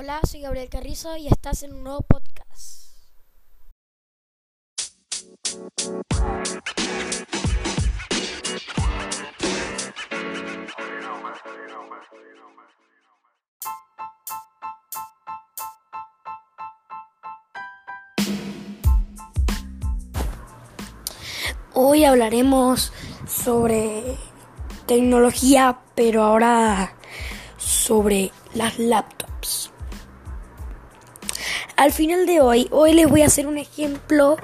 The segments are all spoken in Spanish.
Hola, soy Gabriel Carrizo y estás en un nuevo podcast. Hoy hablaremos sobre tecnología, pero ahora sobre las laptops. Al final de hoy, hoy les voy a hacer un ejemplo,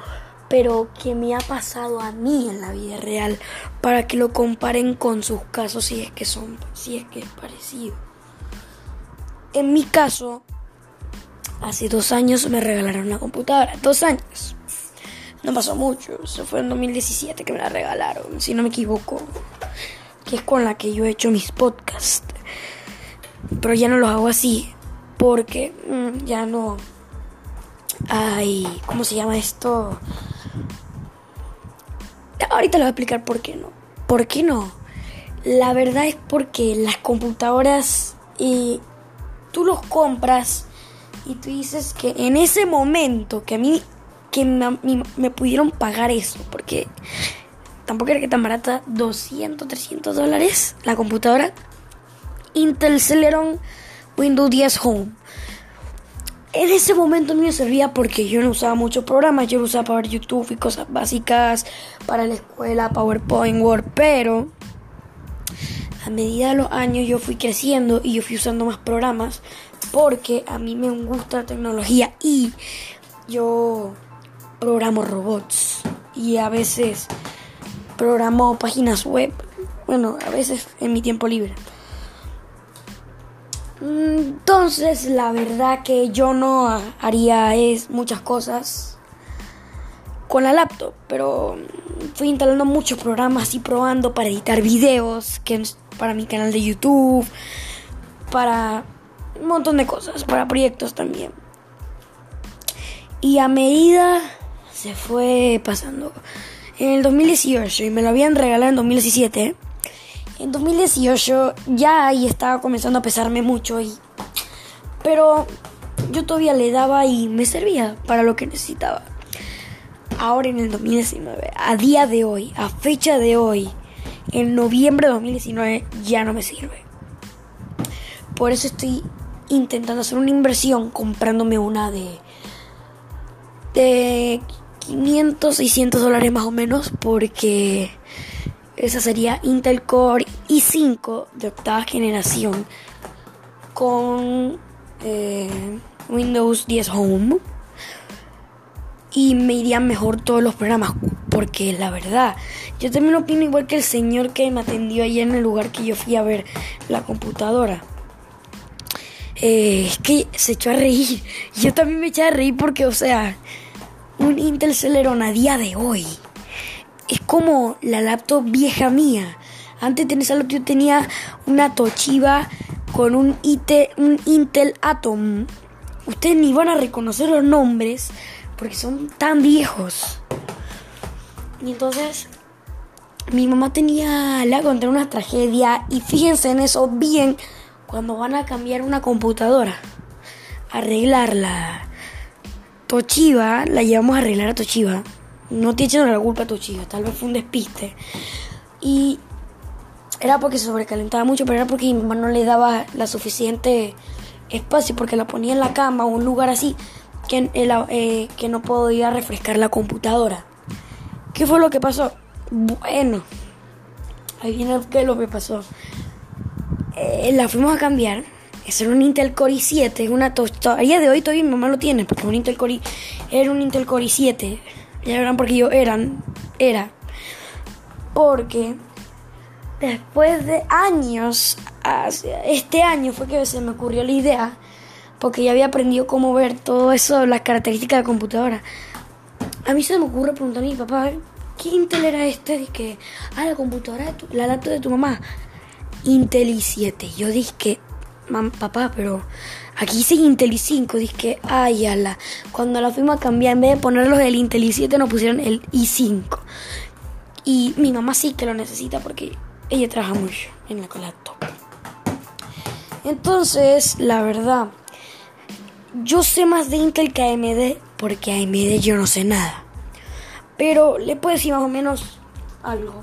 pero que me ha pasado a mí en la vida real, para que lo comparen con sus casos si es que son, si es que es parecido. En mi caso, hace dos años me regalaron una computadora, dos años. No pasó mucho, se fue en 2017 que me la regalaron, si no me equivoco, que es con la que yo he hecho mis podcasts. Pero ya no los hago así, porque mm, ya no hay, ¿cómo se llama esto? Ahorita les voy a explicar por qué no. ¿Por qué no? La verdad es porque las computadoras y tú los compras y tú dices que en ese momento que a mí que me, pudieron pagar eso, porque tampoco era que tan barata, 200, 300 dólares la computadora. Intel Celeron Windows 10 Home. En ese momento mí me servía porque yo no usaba muchos programas, yo lo usaba para ver YouTube y cosas básicas, para la escuela, PowerPoint, Word, pero a medida de los años yo fui creciendo y yo fui usando más programas porque a mí me gusta la tecnología y yo programo robots y a veces programo páginas web. Bueno, a veces en mi tiempo libre. Entonces, la verdad que yo no haría es muchas cosas con la laptop, pero fui instalando muchos programas y probando para editar videos, que para mi canal de YouTube, para un montón de cosas, para proyectos también. Y a medida se fue pasando. En el 2018, y me lo habían regalado en 2017, en 2018 ya ahí estaba comenzando a pesarme mucho, y, pero yo todavía le daba y me servía para lo que necesitaba. Ahora en el 2019, a día de hoy, a fecha de hoy, en noviembre de 2019 ya no me sirve. Por eso estoy intentando hacer una inversión comprándome una de de 500, 600 dólares más o menos porque esa sería Intel Core i5 de octava generación con eh, Windows 10 Home. Y me irían mejor todos los programas porque la verdad yo también opino igual que el señor que me atendió ayer en el lugar que yo fui a ver la computadora. Eh, es que se echó a reír. Yo también me eché a reír porque o sea un Intel Celeron a día de hoy es como la laptop vieja mía. Antes de esa laptop yo tenía una Toshiba con un, un Intel Atom. Ustedes ni van a reconocer los nombres porque son tan viejos. Y entonces mi mamá tenía la contra una tragedia y fíjense en eso bien cuando van a cambiar una computadora, arreglarla Toshiba, la llevamos a arreglar a Toshiba. No te echando la culpa a Toshiba, tal vez fue un despiste. Y era porque se sobrecalentaba mucho, pero era porque mi mamá no le daba la suficiente espacio, porque la ponía en la cama o un lugar así que, eh, que no podía refrescar la computadora. ¿Qué fue lo que pasó? Bueno, ahí viene qué lo que pasó. Eh, la fuimos a cambiar es un Intel Core i7, es una A día de hoy todavía mi mamá lo tiene, porque un Intel Core era un Intel Core i7. Ya verán porque yo eran, era. Porque después de años, este año fue que se me ocurrió la idea, porque ya había aprendido cómo ver todo eso, las características de la computadora. A mí se me ocurre preguntar a mi papá, ¿qué Intel era este? Que, ah, la computadora, la laptop de tu mamá. Intel i7. Yo dije papá, pero aquí dice Intel i5. Dije, ay, ala. Cuando la fuimos a cambiar, en vez de ponerlos el Intel i7, nos pusieron el i5. Y mi mamá sí que lo necesita porque ella trabaja mucho en la laptop. Entonces, la verdad, yo sé más de Intel que AMD porque AMD yo no sé nada. Pero le puedo decir más o menos algo.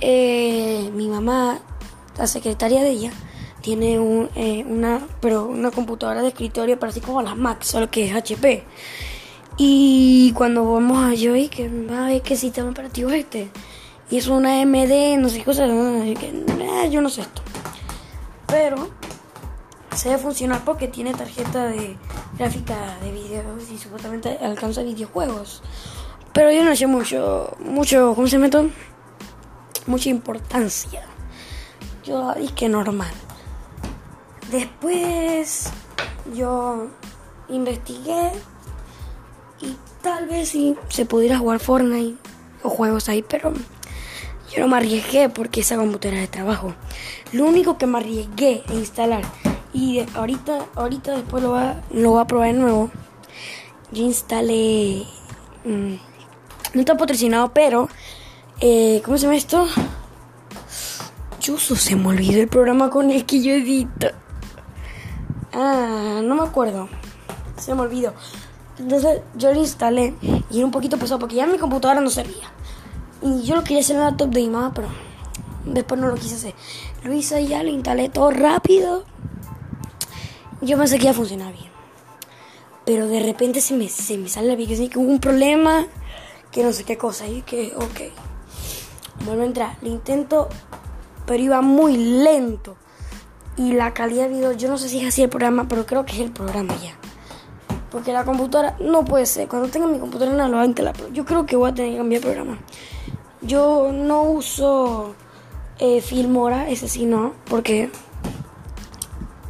Eh, mi mamá, la secretaria de ella, tiene eh, una, pero una computadora de escritorio para así como las Mac, solo que es HP. Y cuando vamos a Joy, que va a ver qué sistema operativo es este. Y es una AMD, no sé qué cosa, eh, yo no sé esto. Pero se debe funcionar porque tiene tarjeta de gráfica de videos y supuestamente alcanza videojuegos. Pero yo no sé mucho, mucho, ¿cómo se meto? Mucha importancia. Yo dije normal. Después yo investigué y tal vez sí se pudiera jugar Fortnite o juegos ahí, pero yo no me arriesgué porque esa computadora de trabajo. Lo único que me arriesgué a instalar y ahorita, ahorita después lo va, lo voy a probar de nuevo. Yo instalé. Mm, no está patrocinado, pero. Eh, ¿Cómo se llama esto? Chuso, se me olvidó el programa con el que yo edito. Ah, no me acuerdo. Se me olvidó. Entonces yo lo instalé y era un poquito pesado porque ya mi computadora no servía. Y yo lo quería hacer en la laptop de mi pero después no lo quise hacer. Lo hice ya, lo instalé todo rápido. Yo pensé que iba a funcionar bien. Pero de repente se me, se me sale la aplicación que hubo un problema, que no sé qué cosa. Y que, ok. Vuelvo a entrar. Lo intento, pero iba muy lento. Y la calidad de video, yo no sé si es así el programa, pero creo que es el programa ya. Porque la computadora no puede ser. Cuando tenga mi computadora no lo va a instalar. Yo creo que voy a tener que cambiar el programa. Yo no uso eh, Filmora, ese sí no, porque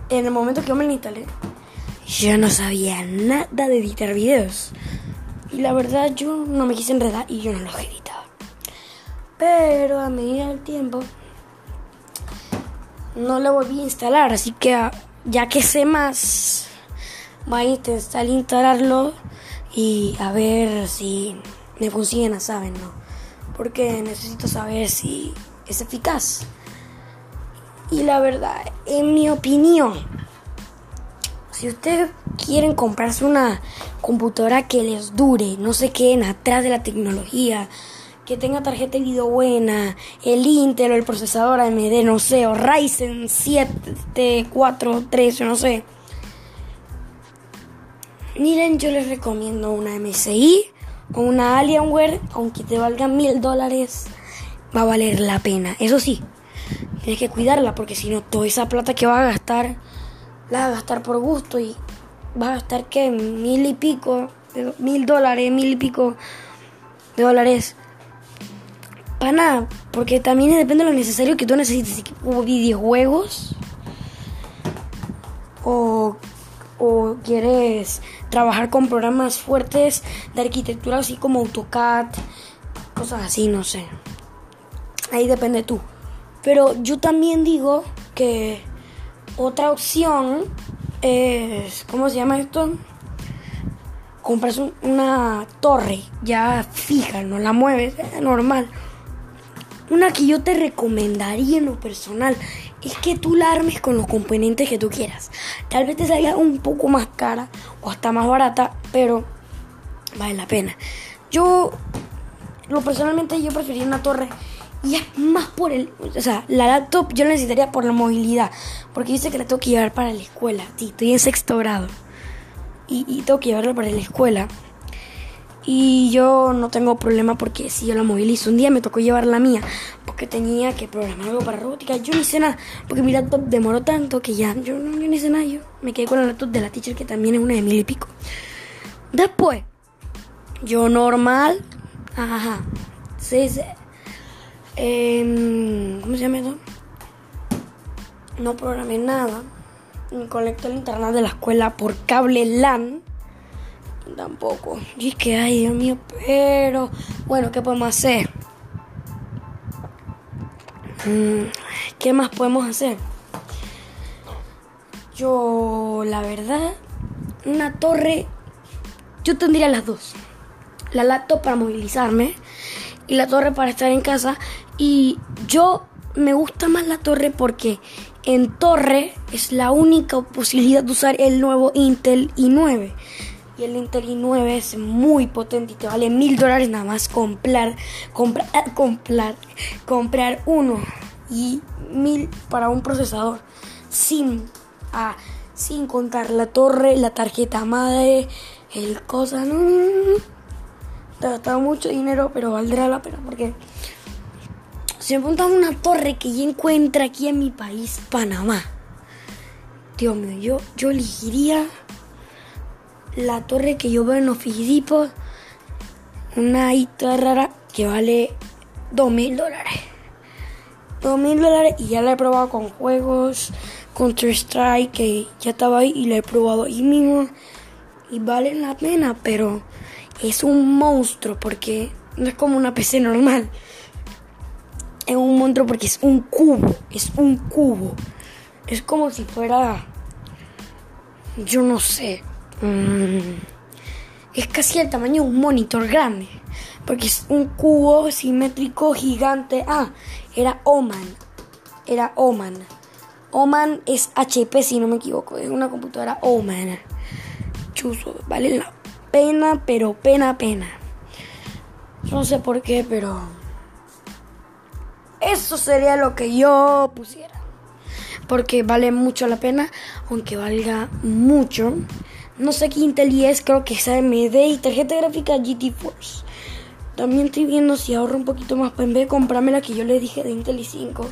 en el momento que yo me lo instalé, yo no sabía nada de editar videos. Y la verdad yo no me quise enredar y yo no los editaba. Pero a medida del tiempo no lo volví a instalar, así que ah, ya que sé más, voy a intentar instalarlo y a ver si me funciona, ¿saben? No? Porque necesito saber si es eficaz. Y la verdad, en mi opinión, si ustedes quieren comprarse una computadora que les dure, no se queden atrás de la tecnología, que tenga tarjeta de video buena, el Intel o el procesador AMD, no sé, o Ryzen 7, 4, 3, no sé. Miren, yo les recomiendo una MSI o una Alienware, aunque te valgan mil dólares, va a valer la pena. Eso sí, Tienes que cuidarla porque si no, toda esa plata que vas a gastar, la vas a gastar por gusto y vas a gastar que mil y pico, mil dólares, mil y pico de dólares. Para nada, porque también depende de lo necesario que tú necesites, o videojuegos, o, quieres trabajar con programas fuertes de arquitectura, así como AutoCAD, cosas así, no sé. Ahí depende tú. Pero yo también digo que otra opción es, ¿cómo se llama esto? Comprarse una torre ya fija, no la mueves, es normal. Una que yo te recomendaría en lo personal es que tú la armes con los componentes que tú quieras. Tal vez te salga un poco más cara o hasta más barata, pero vale la pena. Yo, lo personalmente, yo preferiría una torre y es más por el. O sea, la laptop yo la necesitaría por la movilidad. Porque dice que la tengo que llevar para la escuela. Sí, estoy en sexto grado. Y, tengo que llevarla para la escuela. Y yo no tengo problema porque si yo la movilizo. Un día me tocó llevar la mía. Porque tenía que programar algo para robótica. Yo ni hice nada. Porque mi laptop demoró tanto que ya. Yo no hice nada. Yo me quedé con la laptop de la teacher que también es una de mil y pico. Después, yo normal. Ajá. Sí, sí eh, ¿Cómo se llama eso? No programé nada. Conecté el internet de la escuela por cable LAN. Tampoco. Y que, ay, Dios mío, pero. Bueno, ¿qué podemos hacer? Mm, ¿Qué más podemos hacer? Yo, la verdad, una torre. Yo tendría las dos. La laptop para movilizarme y la torre para estar en casa. Y yo me gusta más la torre porque en torre es la única posibilidad de usar el nuevo Intel i9. El Intel i9 es muy potente y te vale mil dólares nada más comprar, comprar, comprar, comprar uno y mil para un procesador sin, ah, sin contar la torre, la tarjeta madre, el cosa, no, ha gastado mucho dinero, pero valdrá la pena porque se me una torre que yo encuentro aquí en mi país, Panamá. Dios mío, yo, yo elegiría la torre que yo veo en los fijidipos, una hita rara que vale dos mil dólares. Dos mil dólares y ya la he probado con juegos, Counter Strike, que ya estaba ahí y la he probado ahí mismo. Y vale la pena, pero es un monstruo porque no es como una PC normal. Es un monstruo porque es un cubo, es un cubo. Es como si fuera, yo no sé, mm, es casi el tamaño de un monitor grande. Porque es un cubo simétrico gigante. Ah, era Oman. Era Oman. Oman es HP si no me equivoco. Es una computadora Oman. Chuso, vale la pena, pero pena, pena. No sé por qué, pero... Eso sería lo que yo pusiera. Porque vale mucho la pena, aunque valga mucho. No sé qué Intel es, creo que es AMD y tarjeta gráfica GT Force. También estoy viendo si ahorro un poquito más para en vez de comprarme la que yo le dije de Intel i5.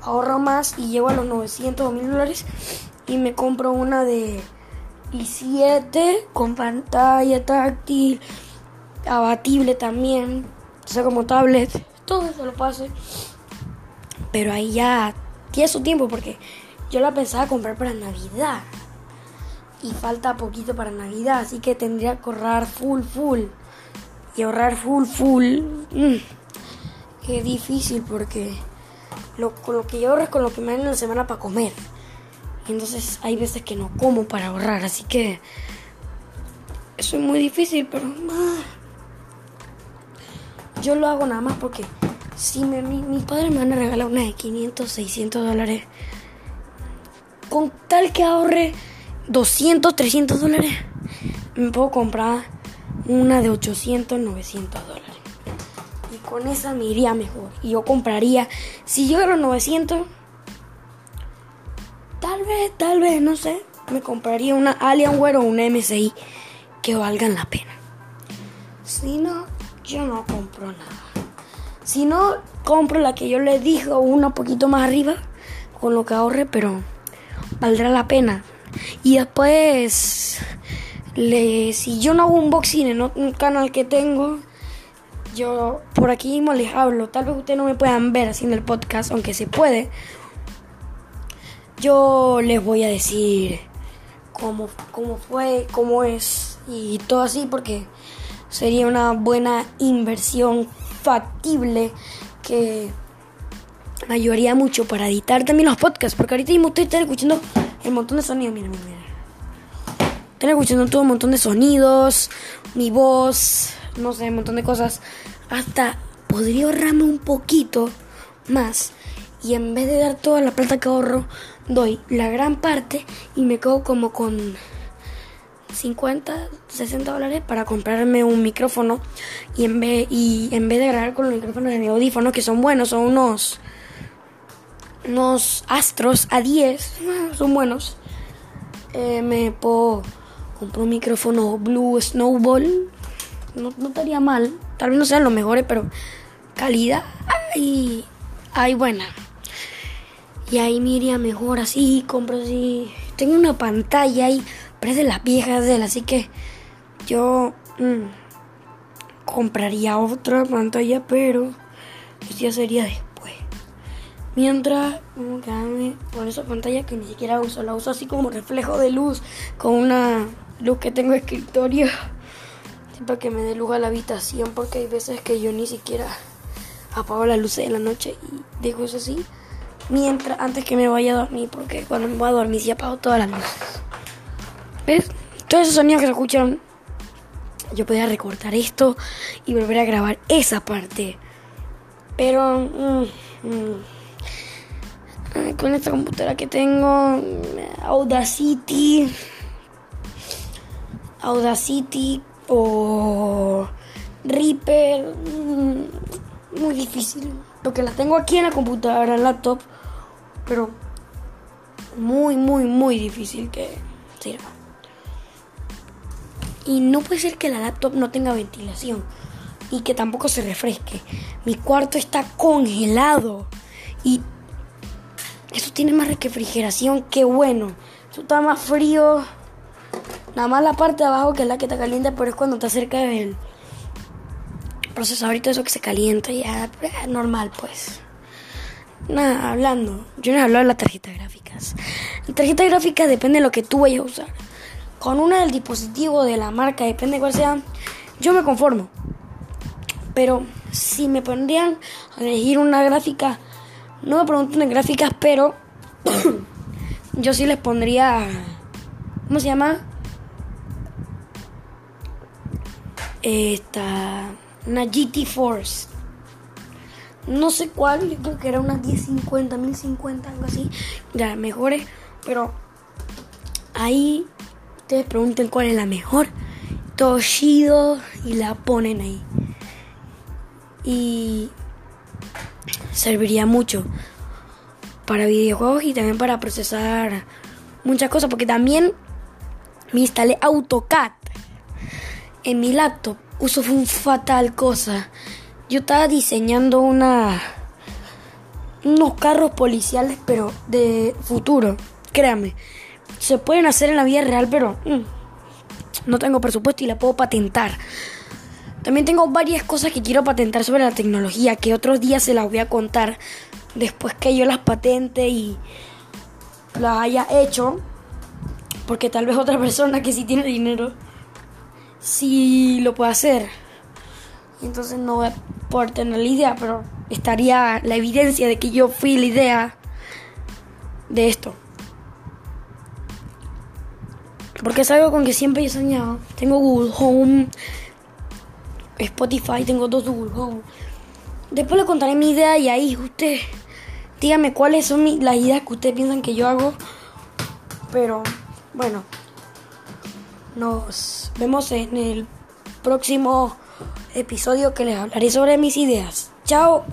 Ahorro más y llego a los 900 o 1000 dólares y me compro una de i7 con pantalla táctil, abatible también, o sea, como tablet, todo eso lo pase. Pero ahí ya tiene su tiempo porque yo la pensaba comprar para Navidad. Y falta poquito para Navidad, así que tendría que ahorrar full, full. Y ahorrar full, full. Mm, es difícil porque lo, con lo que yo ahorro es con lo que me dan en la semana para comer. Y entonces hay veces que no como para ahorrar, así que eso es muy difícil, pero ah, yo lo hago nada más porque si mi, mis padres me van a regalar una de 500, 600 dólares, con tal que ahorre 200, 300 dólares, me puedo comprar una de 800, 900 dólares. Y con esa me iría mejor. Y yo compraría, si yo a los 900, tal vez, tal vez, no sé, me compraría una Alienware o una MSI que valgan la pena. Si no, yo no compro nada. Si no, compro la que yo le dije, una poquito más arriba, con lo que ahorre, pero valdrá la pena. Y después, si yo no hago un unboxing en un canal que tengo, yo por aquí mismo les hablo. Tal vez ustedes no me puedan ver haciendo el podcast, aunque se puede. Yo les voy a decir cómo, cómo fue, cómo es y todo así, porque sería una buena inversión factible que me ayudaría mucho para editar también los podcasts, porque ahorita mismo están escuchando el montón de sonidos, miren, miren, miren. Están escuchando todo un montón de sonidos, mi voz, no sé, un montón de cosas. Hasta podría ahorrarme un poquito más y en vez de dar toda la plata que ahorro, doy la gran parte y me quedo como con 50, 60 dólares para comprarme un micrófono y en vez, y en vez de grabar con los micrófonos de mi audífono, que son buenos, son unos, unos Astros A10, son buenos, eh, me puedo comprar un micrófono Blue Snowball, no, estaría mal, tal vez no sean los mejores, pero calidad y hay buena. Y ahí me mejor así, compro así. Tengo una pantalla ahí pero de las viejas de él, así que yo mm, compraría otra pantalla, pero eso ya sería después. Mientras, quedarme con esa pantalla que ni siquiera uso, la uso así como reflejo de luz, con una luz que tengo en escritorio, para que me dé luz a la habitación, porque hay veces que yo ni siquiera apago la luz de la noche y dejo eso así mientras antes que me vaya a dormir porque cuando me voy a dormir sí apago todas las luces ¿Ves? Todos esos sonidos que se escuchan, yo podría recortar esto y volver a grabar esa parte. Pero... Mm, mm, con esta computadora que tengo, Audacity, Audacity o Reaper, mm, muy difícil. Porque la tengo aquí en la computadora, en laptop, pero muy, muy, muy difícil que sirva. Y no puede ser que la laptop no tenga ventilación y que tampoco se refresque. Mi cuarto está congelado y eso tiene más refrigeración que bueno. Eso está más frío. Nada más la parte de abajo que es la que está caliente, pero es cuando está cerca del procesador y todo eso que se calienta ya normal pues. Nada, hablando. Yo no he hablado de las tarjetas gráficas. La tarjeta gráfica depende de lo que tú vayas a usar. Con una del dispositivo, de la marca, depende de cuál sea, yo me conformo. Pero si me pondrían a elegir una gráfica, no me pregunten de gráficas, pero yo sí les pondría. ¿Cómo se llama? Esta. Una GT Force. No sé cuál, yo creo que era una 1050, 1050, algo así. Ya, mejores, pero ahí ustedes pregunten cuál es la mejor. Toshido y la ponen ahí. Y serviría mucho para videojuegos y también para procesar muchas cosas. Porque también me instalé AutoCAD en mi laptop. Uso un fatal cosa. Yo estaba diseñando una unos carros policiales, pero de futuro. Créame se pueden hacer en la vida real, pero mm, no tengo presupuesto y la puedo patentar. También tengo varias cosas que quiero patentar sobre la tecnología, que otros días se las voy a contar después que yo las patente y las haya hecho. Porque tal vez otra persona que sí tiene dinero, sí lo puede hacer. Entonces no voy a poder tener la idea, pero estaría la evidencia de que yo fui la idea de esto. Porque es algo con que siempre he soñado. Tengo Google Home, Spotify, tengo dos Google Home. Después le contaré mi idea y ahí usted dígame cuáles son las ideas que ustedes piensan que yo hago. Pero bueno, nos vemos en el próximo episodio que les hablaré sobre mis ideas. Chao.